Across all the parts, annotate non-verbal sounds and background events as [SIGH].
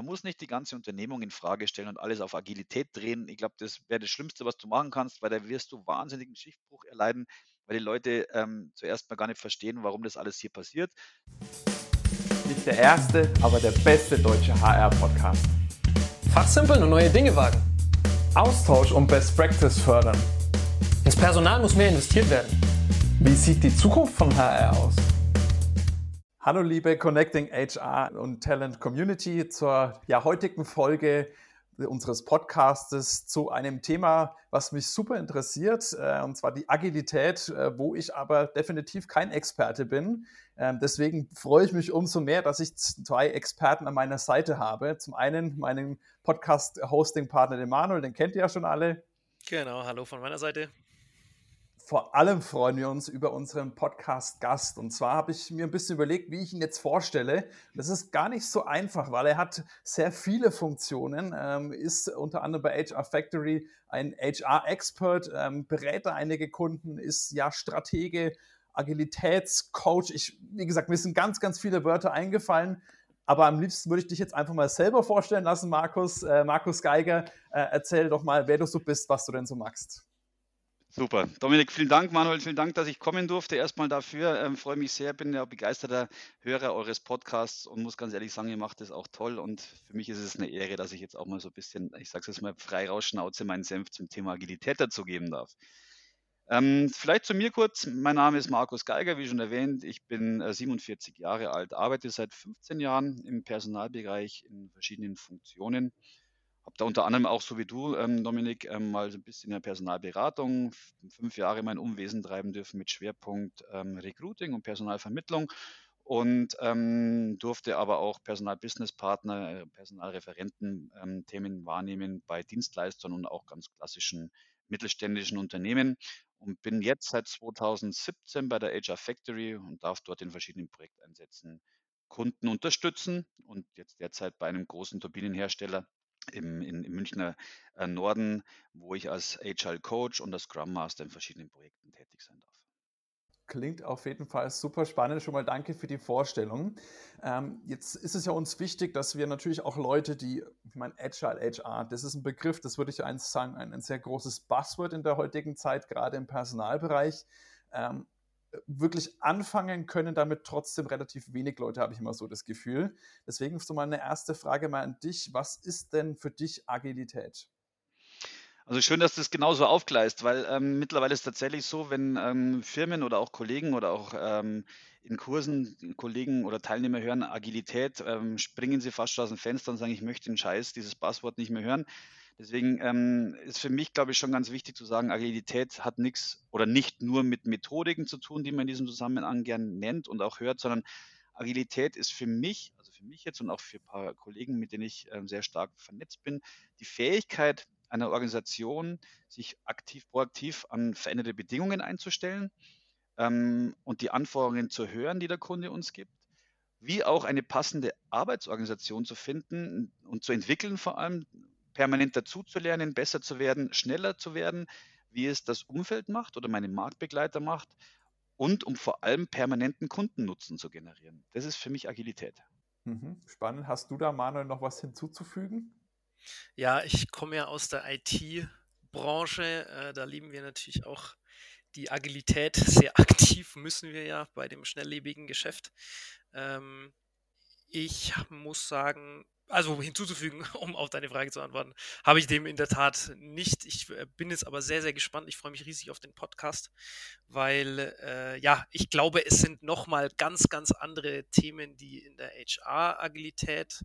Man muss nicht die ganze Unternehmung in Frage stellen und alles auf Agilität drehen. Ich glaube, das wäre das Schlimmste, was du machen kannst, weil da wirst du wahnsinnigen Schiffbruch erleiden, weil die Leute ähm, zuerst mal gar nicht verstehen, warum das alles hier passiert. Nicht der erste, aber der beste deutsche HR-Podcast. Fachsimpeln und neue Dinge wagen. Austausch und Best Practice fördern. Ins Personal muss mehr investiert werden. Wie sieht die Zukunft von HR aus? Hallo liebe Connecting HR und Talent Community zur ja, heutigen Folge unseres Podcastes zu einem Thema, was mich super interessiert, äh, und zwar die Agilität, äh, wo ich aber definitiv kein Experte bin. Ähm, deswegen freue ich mich umso mehr, dass ich zwei Experten an meiner Seite habe. Zum einen meinen Podcast-Hosting-Partner, den Manuel, den kennt ihr ja schon alle. Genau, hallo von meiner Seite. Vor allem freuen wir uns über unseren Podcast-Gast. Und zwar habe ich mir ein bisschen überlegt, wie ich ihn jetzt vorstelle. Das ist gar nicht so einfach, weil er hat sehr viele Funktionen, ähm, ist unter anderem bei HR Factory ein HR-Expert, ähm, berät da einige Kunden, ist ja Stratege, Agilitätscoach. Ich, wie gesagt, mir sind ganz, ganz viele Wörter eingefallen. Aber am liebsten würde ich dich jetzt einfach mal selber vorstellen lassen, Markus. Äh, Markus Geiger, äh, erzähl doch mal, wer du so bist, was du denn so magst. Super. Dominik, vielen Dank. Manuel, vielen Dank, dass ich kommen durfte. Erstmal dafür. Ähm, freue mich sehr, bin ja begeisterter Hörer eures Podcasts und muss ganz ehrlich sagen, ihr macht das auch toll. Und für mich ist es eine Ehre, dass ich jetzt auch mal so ein bisschen, ich sage es jetzt mal frei rausschnauze, meinen Senf zum Thema Agilität dazugeben darf. Ähm, vielleicht zu mir kurz. Mein Name ist Markus Geiger, wie schon erwähnt. Ich bin äh, 47 Jahre alt, arbeite seit 15 Jahren im Personalbereich in verschiedenen Funktionen habe da unter anderem auch so wie du, ähm, Dominik, ähm, mal so ein bisschen in der Personalberatung, fünf Jahre mein Umwesen treiben dürfen mit Schwerpunkt ähm, Recruiting und Personalvermittlung und ähm, durfte aber auch Personal-Business-Partner, äh, Personalreferenten ähm, wahrnehmen bei Dienstleistern und auch ganz klassischen mittelständischen Unternehmen und bin jetzt seit 2017 bei der HR Factory und darf dort in verschiedenen Projekteinsätzen Kunden unterstützen und jetzt derzeit bei einem großen Turbinenhersteller im, in, im Münchner äh, Norden, wo ich als Agile Coach und als Scrum Master in verschiedenen Projekten tätig sein darf. Klingt auf jeden Fall super spannend. Schon mal danke für die Vorstellung. Ähm, jetzt ist es ja uns wichtig, dass wir natürlich auch Leute, die, ich meine, Agile HR, das ist ein Begriff, das würde ich eins sagen, ein, ein sehr großes Buzzword in der heutigen Zeit, gerade im Personalbereich. Ähm, wirklich anfangen können damit trotzdem relativ wenig Leute, habe ich immer so das Gefühl. Deswegen so mal eine erste Frage mal an dich. Was ist denn für dich Agilität? Also schön, dass das genauso aufgleist, weil ähm, mittlerweile ist es tatsächlich so, wenn ähm, Firmen oder auch Kollegen oder auch ähm, in Kursen Kollegen oder Teilnehmer hören Agilität, ähm, springen sie fast schon aus dem Fenster und sagen, ich möchte den Scheiß, dieses Passwort nicht mehr hören. Deswegen ähm, ist für mich, glaube ich, schon ganz wichtig zu sagen, Agilität hat nichts oder nicht nur mit Methodiken zu tun, die man in diesem Zusammenhang gern nennt und auch hört, sondern Agilität ist für mich, also für mich jetzt und auch für ein paar Kollegen, mit denen ich ähm, sehr stark vernetzt bin, die Fähigkeit einer Organisation, sich aktiv, proaktiv an veränderte Bedingungen einzustellen ähm, und die Anforderungen zu hören, die der Kunde uns gibt wie auch eine passende Arbeitsorganisation zu finden und zu entwickeln vor allem, permanent dazuzulernen, besser zu werden, schneller zu werden, wie es das Umfeld macht oder meine Marktbegleiter macht und um vor allem permanenten Kundennutzen zu generieren. Das ist für mich Agilität. Mhm, spannend. Hast du da, Manuel, noch was hinzuzufügen? Ja, ich komme ja aus der IT-Branche. Äh, da lieben wir natürlich auch die Agilität [LAUGHS] sehr aktiv, müssen wir ja bei dem schnelllebigen Geschäft. Ähm, ich muss sagen, also hinzuzufügen, [LAUGHS] um auf deine Frage zu antworten, habe ich dem in der Tat nicht. Ich äh, bin jetzt aber sehr, sehr gespannt. Ich freue mich riesig auf den Podcast, weil äh, ja, ich glaube, es sind nochmal ganz, ganz andere Themen, die in der HR-Agilität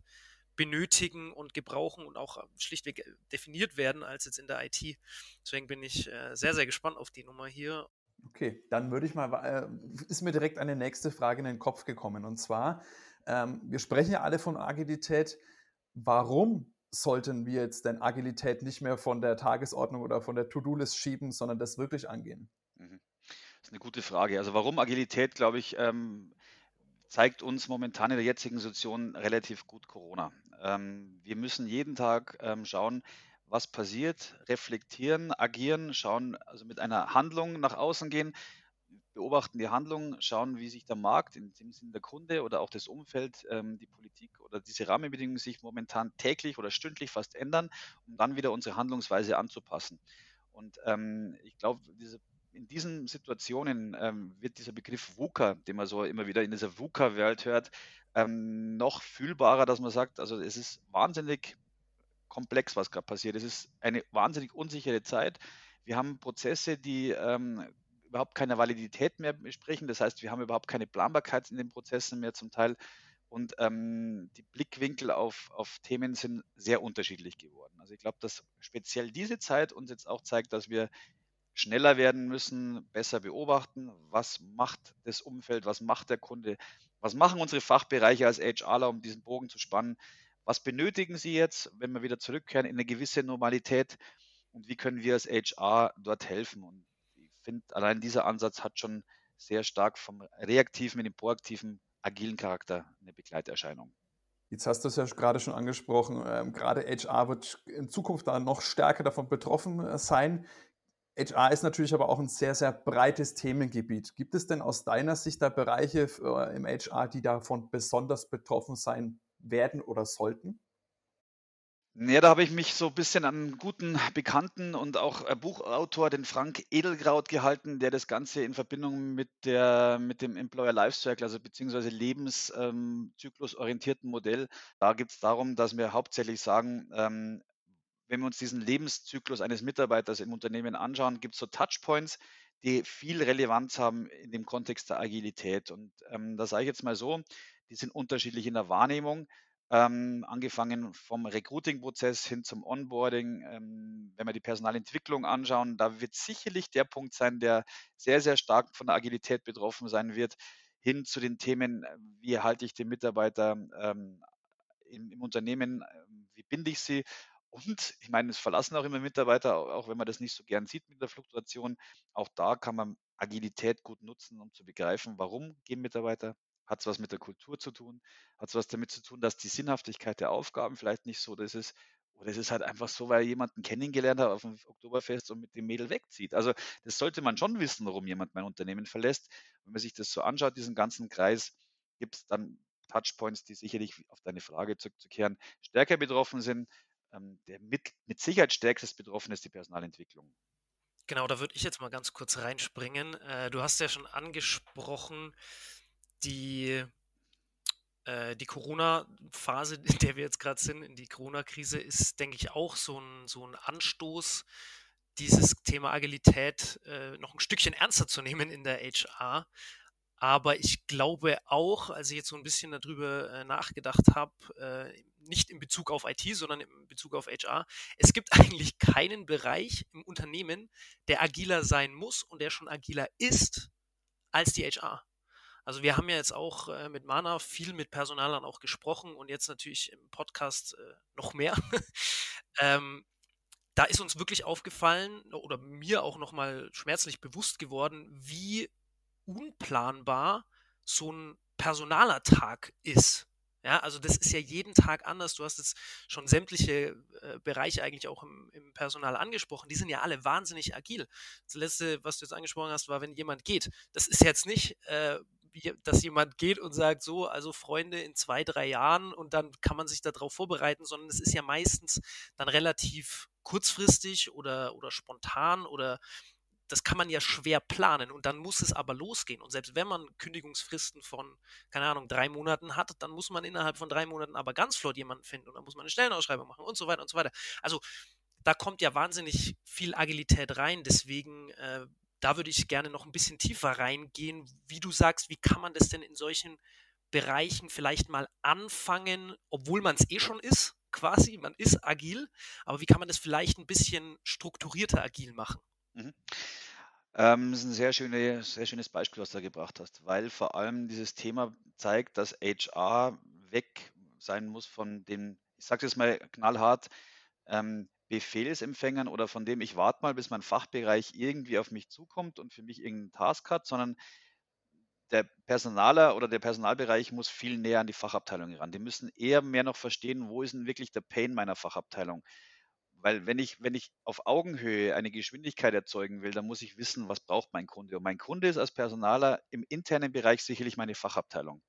benötigen und gebrauchen und auch schlichtweg äh, definiert werden als jetzt in der IT. Deswegen bin ich äh, sehr, sehr gespannt auf die Nummer hier. Okay, dann würde ich mal, äh, ist mir direkt eine nächste Frage in den Kopf gekommen und zwar, ähm, wir sprechen ja alle von Agilität warum sollten wir jetzt denn Agilität nicht mehr von der Tagesordnung oder von der To-Do-List schieben, sondern das wirklich angehen? Mhm. Das ist eine gute Frage. Also warum Agilität, glaube ich, ähm, zeigt uns momentan in der jetzigen Situation relativ gut Corona. Ähm, wir müssen jeden Tag ähm, schauen, was passiert, reflektieren, agieren, schauen, also mit einer Handlung nach außen gehen beobachten die Handlungen, schauen, wie sich der Markt, in dem Sinne der Kunde oder auch das Umfeld, ähm, die Politik oder diese Rahmenbedingungen sich momentan täglich oder stündlich fast ändern, um dann wieder unsere Handlungsweise anzupassen. Und ähm, ich glaube, diese in diesen Situationen ähm, wird dieser Begriff VUCA, den man so immer wieder in dieser VUCA-Welt hört, ähm, noch fühlbarer, dass man sagt, also es ist wahnsinnig komplex, was gerade passiert. Es ist eine wahnsinnig unsichere Zeit. Wir haben Prozesse, die ähm, überhaupt keine Validität mehr besprechen. Das heißt, wir haben überhaupt keine Planbarkeit in den Prozessen mehr zum Teil. Und ähm, die Blickwinkel auf, auf Themen sind sehr unterschiedlich geworden. Also ich glaube, dass speziell diese Zeit uns jetzt auch zeigt, dass wir schneller werden müssen, besser beobachten, was macht das Umfeld, was macht der Kunde, was machen unsere Fachbereiche als HRler, um diesen Bogen zu spannen, was benötigen sie jetzt, wenn wir wieder zurückkehren in eine gewisse Normalität und wie können wir als HR dort helfen. Und finde, allein dieser Ansatz hat schon sehr stark vom reaktiven in den proaktiven, agilen Charakter eine Begleiterscheinung. Jetzt hast du es ja gerade schon angesprochen, ähm, gerade HR wird in Zukunft da noch stärker davon betroffen äh, sein. HR ist natürlich aber auch ein sehr, sehr breites Themengebiet. Gibt es denn aus deiner Sicht da Bereiche äh, im HR, die davon besonders betroffen sein werden oder sollten? Ja, da habe ich mich so ein bisschen an einen guten Bekannten und auch äh, Buchautor, den Frank Edelkraut, gehalten, der das Ganze in Verbindung mit, der, mit dem Employer Lifecycle, also beziehungsweise lebenszyklusorientierten ähm, Modell, da geht es darum, dass wir hauptsächlich sagen, ähm, wenn wir uns diesen Lebenszyklus eines Mitarbeiters im Unternehmen anschauen, gibt es so Touchpoints, die viel Relevanz haben in dem Kontext der Agilität. Und ähm, da sage ich jetzt mal so, die sind unterschiedlich in der Wahrnehmung. Ähm, angefangen vom Recruiting-Prozess hin zum Onboarding. Ähm, wenn wir die Personalentwicklung anschauen, da wird sicherlich der Punkt sein, der sehr, sehr stark von der Agilität betroffen sein wird, hin zu den Themen, wie halte ich den Mitarbeiter ähm, im, im, Unternehmen, ähm, wie binde ich sie und ich meine, es verlassen auch immer Mitarbeiter, auch wenn man das nicht so gern sieht mit der Fluktuation. Auch da kann man Agilität gut nutzen, um zu begreifen, warum gehen Mitarbeiter. Hat es was mit der Kultur zu tun? Hat es was damit zu tun, dass die Sinnhaftigkeit der Aufgaben vielleicht nicht so das ist? Oder es ist halt einfach so, weil jemanden kennengelernt hat auf dem Oktoberfest und mit dem Mädel wegzieht. Also das sollte man schon wissen, warum jemand mein Unternehmen verlässt. Wenn man sich das so anschaut, diesen ganzen Kreis, gibt es dann Touchpoints, die sicherlich auf deine Frage zurückzukehren, stärker betroffen sind ähm, der mit, mit Sicherheit stärkstes betroffen ist die Personalentwicklung. Genau, da würde ich jetzt mal ganz kurz reinspringen. Äh, du hast ja schon angesprochen, die, äh, die Corona-Phase, [LAUGHS] in der wir jetzt gerade sind, in die Corona-Krise, ist, denke ich, auch so ein, so ein Anstoß, dieses Thema Agilität äh, noch ein Stückchen ernster zu nehmen in der HR. Aber ich glaube auch, als ich jetzt so ein bisschen darüber äh, nachgedacht habe, äh, nicht in Bezug auf IT, sondern in Bezug auf HR, es gibt [LAUGHS] eigentlich keinen Bereich im Unternehmen, der agiler sein muss und der schon agiler ist als die HR. Also wir haben ja jetzt auch äh, mit Mana viel mit Personalern auch gesprochen und jetzt natürlich im Podcast äh, noch mehr. [LAUGHS] ähm, da ist uns wirklich aufgefallen oder mir auch nochmal schmerzlich bewusst geworden, wie unplanbar so ein Personalertag ist. Ja, also das ist ja jeden Tag anders. Du hast jetzt schon sämtliche äh, Bereiche eigentlich auch im, im, Personal angesprochen. Die sind ja alle wahnsinnig agil. Das letzte, was du jetzt angesprochen hast, war, wenn jemand geht. Das ist jetzt nicht, äh, dass jemand geht und sagt, so, also Freunde in zwei, drei Jahren und dann kann man sich darauf vorbereiten, sondern es ist ja meistens dann relativ kurzfristig oder, oder spontan oder das kann man ja schwer planen und dann muss es aber losgehen. Und selbst wenn man Kündigungsfristen von, keine Ahnung, drei Monaten hat, dann muss man innerhalb von drei Monaten aber ganz flott jemanden finden und dann muss man eine Stellenausschreibung machen und so weiter und so weiter. Also da kommt ja wahnsinnig viel Agilität rein. Deswegen, äh, da würde ich gerne noch ein bisschen tiefer reingehen, wie du sagst, wie kann man das denn in solchen Bereichen vielleicht mal anfangen, obwohl man es eh schon ist, quasi, man ist agil, aber wie kann man das vielleicht ein bisschen strukturierter agil machen? Mhm. Ähm, das ist ein sehr, schöne, sehr schönes Beispiel, was du da gebracht hast, weil vor allem dieses Thema zeigt, dass HR weg sein muss von dem, ich sage es jetzt mal knallhart, ähm, Befehlsempfängern oder von dem, ich warte mal, bis mein Fachbereich irgendwie auf mich zukommt und für mich irgendeinen Task hat, sondern der Personaler oder der Personalbereich muss viel näher an die Fachabteilung ran. Die müssen eher mehr noch verstehen, wo ist denn wirklich der Pain meiner Fachabteilung Weil wenn ich, wenn ich auf Augenhöhe eine Geschwindigkeit erzeugen will, dann muss ich wissen, was braucht mein Kunde. Und mein Kunde ist als Personaler im internen Bereich sicherlich meine Fachabteilung.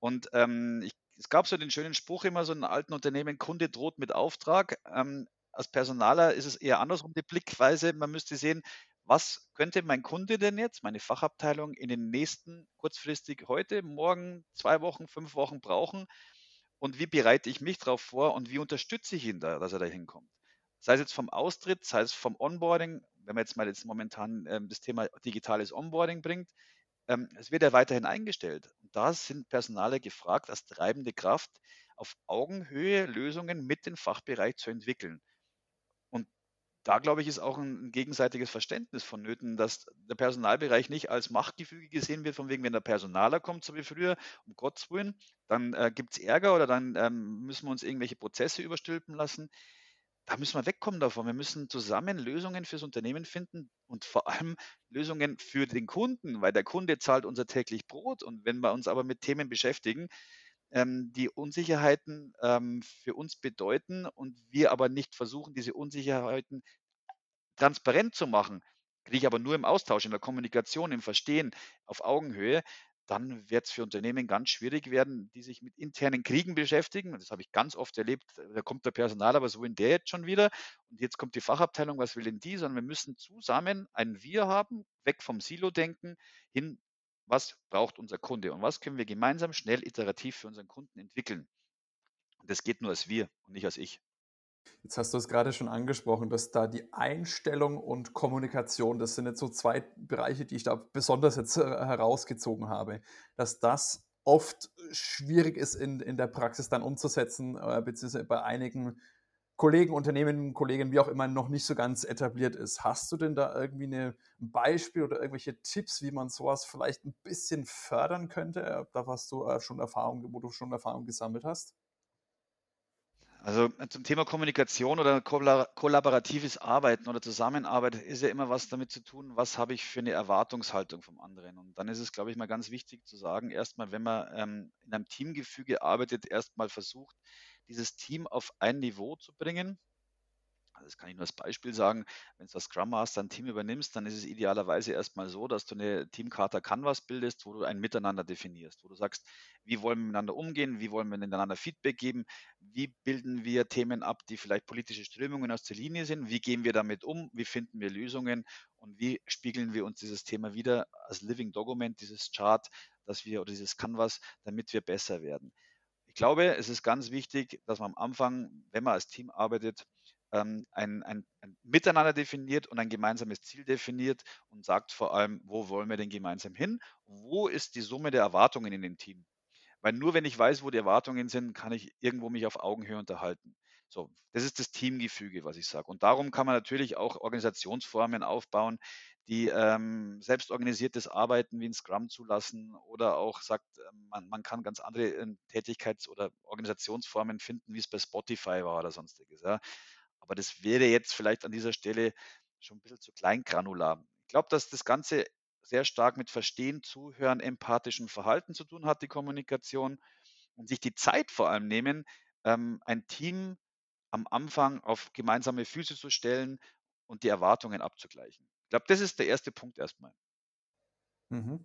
Und ähm, ich, es gab so den schönen Spruch immer so in alten Unternehmen, Kunde droht mit Auftrag. Ähm, als Personaler ist es eher andersrum die Blickweise. Man müsste sehen, was könnte mein Kunde denn jetzt, meine Fachabteilung, in den nächsten kurzfristig heute, morgen, zwei Wochen, fünf Wochen brauchen? Und wie bereite ich mich darauf vor und wie unterstütze ich ihn da, dass er da hinkommt? Sei es jetzt vom Austritt, sei es vom Onboarding, wenn man jetzt mal jetzt momentan ähm, das Thema digitales Onboarding bringt, ähm, es wird ja weiterhin eingestellt. Und da sind Personale gefragt, als treibende Kraft auf Augenhöhe Lösungen mit dem Fachbereich zu entwickeln. Da, glaube ich, ist auch ein, gegenseitiges Verständnis vonnöten, dass der Personalbereich nicht als Machtgefüge gesehen wird, von wegen, wenn der Personaler kommt, so wie früher, um Gottes Willen, dann äh, gibt es Ärger oder dann ähm, müssen wir uns irgendwelche Prozesse überstülpen lassen da müssen wir wegkommen davon. Wir müssen zusammen Lösungen fürs Unternehmen finden und vor allem Lösungen für den Kunden, weil der Kunde zahlt unser täglich Brot. Und wenn wir uns aber mit Themen beschäftigen, ähm, die Unsicherheiten ähm, für uns bedeuten und wir aber nicht versuchen, diese Unsicherheiten transparent zu machen, kriege ich aber nur im Austausch, in der Kommunikation, im Verstehen auf Augenhöhe, dann wird es für Unternehmen ganz schwierig werden, die sich mit internen Kriegen beschäftigen. Das habe ich ganz oft erlebt. Da kommt der Personal, aber so in der jetzt schon wieder. Und jetzt kommt die Fachabteilung, was will denn die? Sondern wir müssen zusammen ein Wir haben, weg vom Silo-Denken, hin, was braucht unser Kunde und was können wir gemeinsam schnell iterativ für unseren Kunden entwickeln. Und das geht nur als wir und nicht als ich. Jetzt hast du es gerade schon angesprochen, dass da die Einstellung und Kommunikation, das sind jetzt so zwei Bereiche, die ich da besonders jetzt äh, herausgezogen habe, dass das oft schwierig ist in, in der Praxis dann umzusetzen, äh, beziehungsweise bei einigen Kollegen, Unternehmen, Kollegen, wie auch immer, noch nicht so ganz etabliert ist. Hast du denn da irgendwie eine, ein Beispiel oder irgendwelche Tipps, wie man sowas vielleicht ein bisschen fördern könnte? Da hast du äh, schon Erfahrung, wo du schon Erfahrung gesammelt hast? Also äh, zum Thema Kommunikation oder kollaboratives Arbeiten oder Zusammenarbeit ist ja immer was damit zu tun, was habe ich für eine Erwartungshaltung vom anderen. Und dann ist es, glaube ich, mal ganz wichtig zu sagen, erstmal, wenn man ähm, in einem Teamgefüge arbeitet, erstmal versucht, dieses Team auf ein Niveau zu bringen, also das kann ich nur als Beispiel sagen, wenn du als Scrum Master ein Team übernimmst, dann ist es idealerweise erstmal so, dass du eine Teamkarte Canvas bildest, wo du ein Miteinander definierst, wo du sagst, wie wollen wir miteinander umgehen, wie wollen wir miteinander Feedback geben, wie bilden wir Themen ab, die vielleicht politische Strömungen aus der Linie sind, wie gehen wir damit um, wie finden wir Lösungen und wie spiegeln wir uns dieses Thema wieder als Living Document, dieses Chart, dass wir oder dieses Canvas, damit wir besser werden. Ich glaube, es ist ganz wichtig, dass man am Anfang, wenn man als Team arbeitet, ähm, ein, ein, ein, Miteinander definiert und ein gemeinsames Ziel definiert und sagt vor allem, wo wollen wir denn gemeinsam hin? Wo ist die Summe der Erwartungen in dem Team? Weil nur wenn ich weiß, wo die Erwartungen sind, kann ich irgendwo mich auf Augenhöhe unterhalten. So, das ist das Teamgefüge, was ich sage. Und darum kann man natürlich auch Organisationsformen aufbauen, die ähm, selbstorganisiertes Arbeiten wie ein Scrum zulassen oder auch sagt, ähm, man, man kann ganz andere äh, Tätigkeits- oder Organisationsformen finden, wie es bei Spotify war oder sonstiges. Ja. Aber das wäre jetzt vielleicht an dieser Stelle schon ein bisschen zu kleingranular. Ich glaube, dass das Ganze sehr stark mit Verstehen, Zuhören, empathischem Verhalten zu tun hat, die Kommunikation und sich die Zeit vor allem nehmen, ähm, ein Team am Anfang auf gemeinsame Füße zu stellen und die Erwartungen abzugleichen. Ich glaube, das ist der erste Punkt erstmal. Mhm.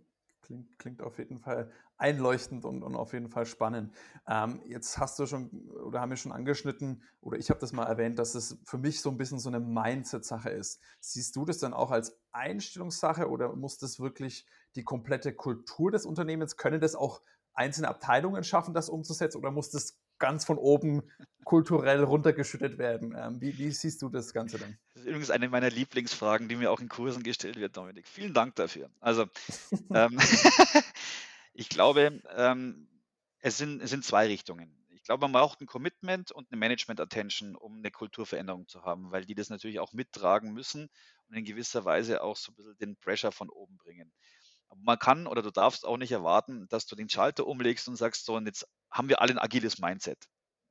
Klingt, klingt auf jeden Fall einleuchtend und, und auf jeden Fall spannend. Ähm, jetzt hast du schon oder haben wir schon angeschnitten oder ich habe das mal erwähnt, dass es für mich so ein bisschen so eine Mindset-Sache ist. Siehst du das dann auch als Einstellungssache oder muss das wirklich die komplette Kultur des Unternehmens, können das auch einzelne Abteilungen schaffen, das umzusetzen oder muss das ganz von oben kulturell runtergeschüttet werden. Ähm, wie, wie, siehst du das Ganze denn? Das ist übrigens eine meiner Lieblingsfragen, die mir auch in Kursen gestellt wird, Dominik. Vielen Dank dafür. Also, [LAUGHS] ähm, [LAUGHS] ich glaube, ähm, es, sind, es sind zwei Richtungen. Ich glaube, man braucht ein Commitment und eine Management-Attention, um eine Kulturveränderung zu haben, weil die das natürlich auch mittragen müssen und in gewisser Weise auch so ein bisschen den Pressure von oben bringen. Aber man kann oder du darfst auch nicht erwarten, dass du den Schalter umlegst und sagst, so, und jetzt haben wir alle ein agiles Mindset.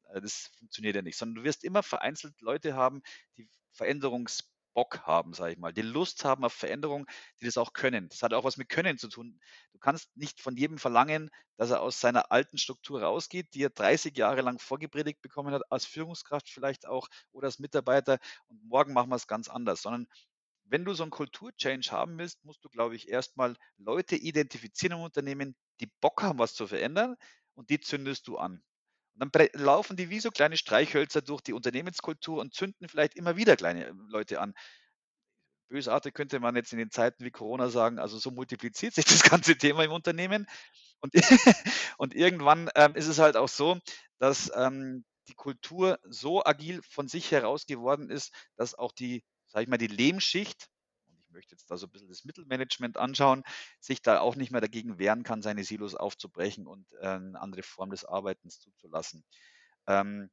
Äh, das funktioniert ja nicht, sondern du wirst immer vereinzelt Leute haben, die Veränderungs Bock haben, sage ich mal, die Lust haben auf Veränderung, die das auch können. Das hat auch was mit Können zu tun. Du kannst nicht von jedem verlangen, dass er aus seiner alten Struktur rausgeht, die er 30 Jahre lang vorgepredigt bekommen hat, als Führungskraft vielleicht auch oder als Mitarbeiter und morgen machen wir es ganz anders, sondern wenn du so einen Kulturchange haben willst, musst du, glaube ich, erstmal Leute identifizieren im Unternehmen, die Bock haben, was zu verändern und die zündest du an. Und dann laufen die wie so kleine Streichhölzer durch die Unternehmenskultur und zünden vielleicht immer wieder kleine äh, Leute an. Bösartig könnte man jetzt in den Zeiten wie Corona sagen, also so multipliziert sich [LAUGHS] das ganze Thema im Unternehmen. Und, [LAUGHS] und irgendwann ähm, ist es halt auch so, dass ähm, die Kultur so agil von sich heraus geworden ist, dass auch die, sag ich mal, die Lehmschicht, möchte jetzt da so ein bisschen das Mittelmanagement anschauen, sich da auch nicht mehr dagegen wehren kann, seine Silos aufzubrechen und äh, eine andere Form des Arbeitens zuzulassen. Ähm,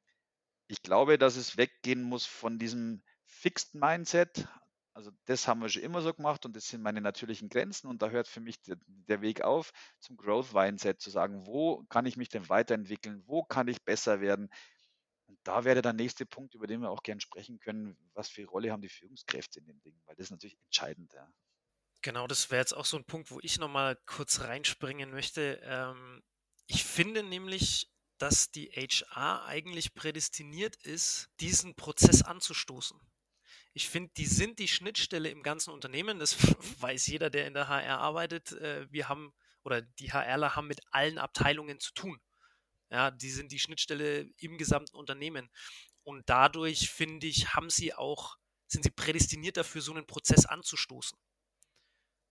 ich glaube, dass es weggehen muss von diesem Fixed Mindset. Also das haben wir schon immer so gemacht und das sind meine natürlichen Grenzen und da hört für mich der, der Weg auf zum Growth Mindset zu sagen, wo kann ich mich denn weiterentwickeln, wo kann ich besser werden, und da wäre der nächste Punkt, über den wir auch gerne sprechen können, was für Rolle haben die Führungskräfte in dem Ding, weil das ist natürlich entscheidend. Ja. Genau, das wäre jetzt auch so ein Punkt, wo ich nochmal kurz reinspringen möchte. Ähm, ich finde nämlich, dass die HR eigentlich prädestiniert ist, diesen Prozess anzustoßen. Ich finde, die sind die Schnittstelle im ganzen Unternehmen. Das [LAUGHS] weiß jeder, der in der HR arbeitet. Äh, wir haben oder die HRler haben mit allen Abteilungen zu tun. Ja, die sind die Schnittstelle im gesamten Unternehmen. Und dadurch, finde ich, haben sie auch, sind sie prädestiniert dafür, so einen Prozess anzustoßen.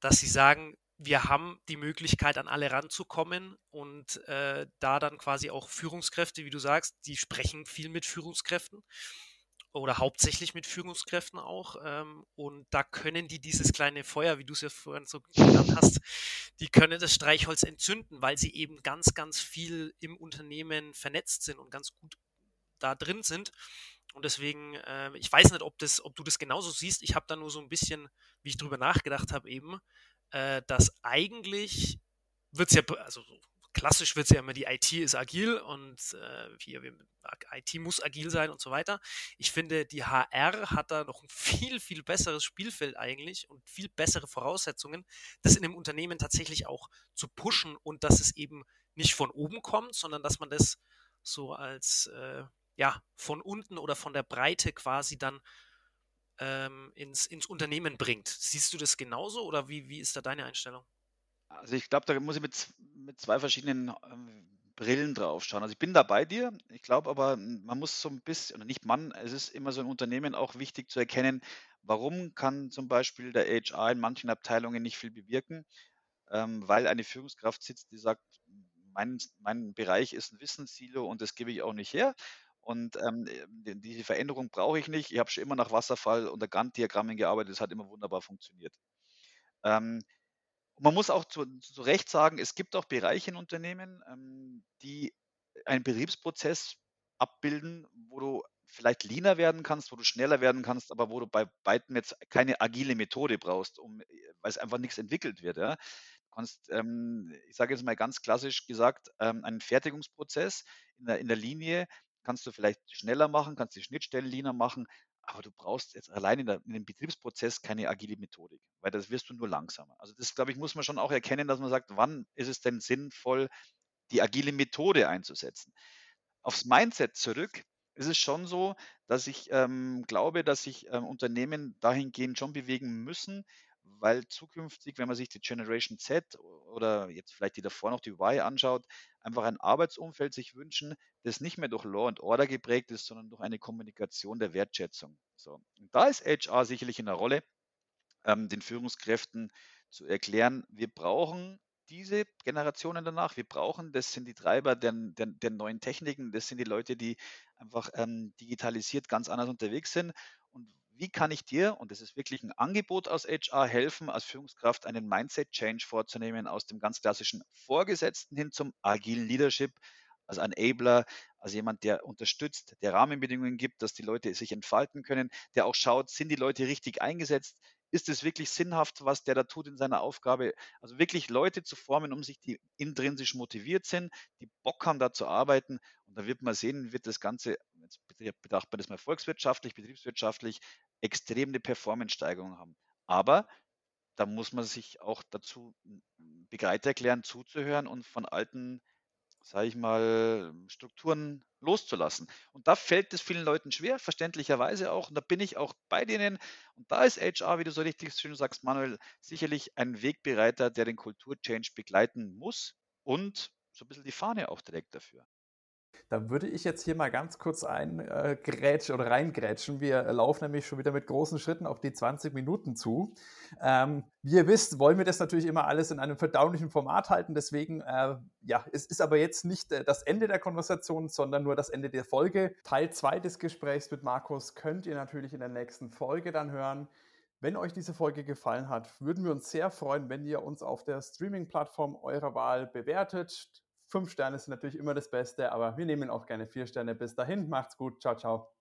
Dass sie sagen, wir haben die Möglichkeit, an alle ranzukommen und äh, da dann quasi auch Führungskräfte, wie du sagst, die sprechen viel mit Führungskräften oder hauptsächlich mit Führungskräften auch. Ähm, und da können die dieses kleine Feuer, wie du es ja vorhin so genannt hast, die können das Streichholz entzünden, weil sie eben ganz, ganz viel im Unternehmen vernetzt sind und ganz gut da drin sind. Und deswegen, äh, ich weiß nicht, ob, das, ob du das genauso siehst. Ich habe da nur so ein bisschen, wie ich drüber nachgedacht habe, eben, äh, dass eigentlich wird es ja, also klassisch wird es ja immer, die IT ist agil und äh, hier, IT muss agil sein und so weiter. Ich finde, die HR hat da noch ein [LAUGHS] viel, viel besseres Spielfeld eigentlich und viel bessere Voraussetzungen, das in dem Unternehmen tatsächlich auch zu pushen und dass es eben nicht von oben kommt, sondern dass man das so als äh, ja, von unten oder von der Breite quasi dann ähm, ins, ins Unternehmen bringt. Siehst du das genauso oder wie, wie ist da deine Einstellung? Also ich glaube, da muss ich mit, mit zwei verschiedenen ähm, Brillen drauf schauen. Also ich bin da bei dir. Ich glaube aber, man muss so ein bisschen, nicht man, es ist immer so ein Unternehmen auch wichtig zu erkennen, warum kann zum Beispiel der HR in manchen Abteilungen nicht viel bewirken, ähm, weil eine Führungskraft sitzt, die sagt, mein, mein Bereich ist ein Wissenssilo und das gebe ich auch nicht her. Und ähm, diese Veränderung brauche ich nicht. Ich habe schon immer nach Wasserfall- und Gantt-Diagrammen gearbeitet. Das hat immer wunderbar funktioniert. Ähm, und man muss auch zu, zu Recht sagen, es gibt auch Bereiche in Unternehmen, ähm, die einen Betriebsprozess abbilden, wo du vielleicht leaner werden kannst, wo du schneller werden kannst, aber wo du bei beiden jetzt keine agile Methode brauchst, um, weil es einfach nichts entwickelt wird. Ja. Du kannst, ähm, ich sage jetzt mal ganz klassisch gesagt, ähm, einen Fertigungsprozess in der, in der Linie kannst du vielleicht schneller machen, kannst die Schnittstellen leaner machen, aber du brauchst jetzt allein in, der, in dem Betriebsprozess keine agile Methodik, weil das wirst du nur langsamer. Also das, glaube ich, muss man schon auch erkennen, dass man sagt, wann ist es denn sinnvoll, die agile Methode einzusetzen. Aufs Mindset zurück ist es schon so, dass ich ähm, glaube, dass sich ähm, Unternehmen dahingehend schon bewegen müssen, weil zukünftig, wenn man sich die Generation Z oder jetzt vielleicht die davor noch die Y anschaut, einfach ein Arbeitsumfeld sich wünschen, das nicht mehr durch Law and Order geprägt ist, sondern durch eine Kommunikation der Wertschätzung. So. Und da ist HR sicherlich in der Rolle, ähm, den Führungskräften zu erklären, wir brauchen diese Generationen danach, wir brauchen, das sind die Treiber der, der, der neuen Techniken, das sind die Leute, die einfach ähm, digitalisiert ganz anders unterwegs sind. Und wie kann ich dir, und das ist wirklich ein Angebot aus HR, helfen, als Führungskraft einen Mindset-Change vorzunehmen, aus dem ganz klassischen Vorgesetzten hin zum agilen Leadership, als Enabler, als jemand, der unterstützt, der Rahmenbedingungen gibt, dass die Leute sich entfalten können, der auch schaut, sind die Leute richtig eingesetzt, ist es wirklich sinnhaft, was der da tut in seiner Aufgabe? Also wirklich Leute zu formen, um sich, die intrinsisch motiviert sind, die Bock haben, da zu arbeiten. Und da wird man sehen, wird das Ganze, jetzt betrachtet man das mal volkswirtschaftlich, betriebswirtschaftlich, extrem eine Performance-Steigerung haben. Aber da muss man sich auch dazu bereit erklären, zuzuhören und von alten, sage ich mal, Strukturen loszulassen. Und da fällt es vielen Leuten schwer, verständlicherweise auch. Und da bin ich auch bei denen. Und da ist HR, wie du so richtig schön sagst, Manuel, sicherlich ein Wegbereiter, der den Kulturchange begleiten muss und so ein bisschen die Fahne auch trägt dafür. Da würde ich jetzt hier mal ganz kurz eingrätschen oder reingrätschen. Wir laufen nämlich schon wieder mit großen Schritten auf die 20 Minuten zu. Ähm, wie ihr wisst, wollen wir das natürlich immer alles in einem verdaulichen Format halten. Deswegen, äh, ja, es ist aber jetzt nicht äh, das Ende der Konversation, sondern nur das Ende der Folge. Teil 2 des Gesprächs mit Markus könnt ihr natürlich in der nächsten Folge dann hören. Wenn euch diese Folge gefallen hat, würden wir uns sehr freuen, wenn ihr uns auf der Streaming-Plattform eurer Wahl bewertet. Fünf Sterne sind natürlich immer das Beste, aber wir nehmen auch gerne vier Sterne. Bis dahin, macht's gut. Ciao, ciao.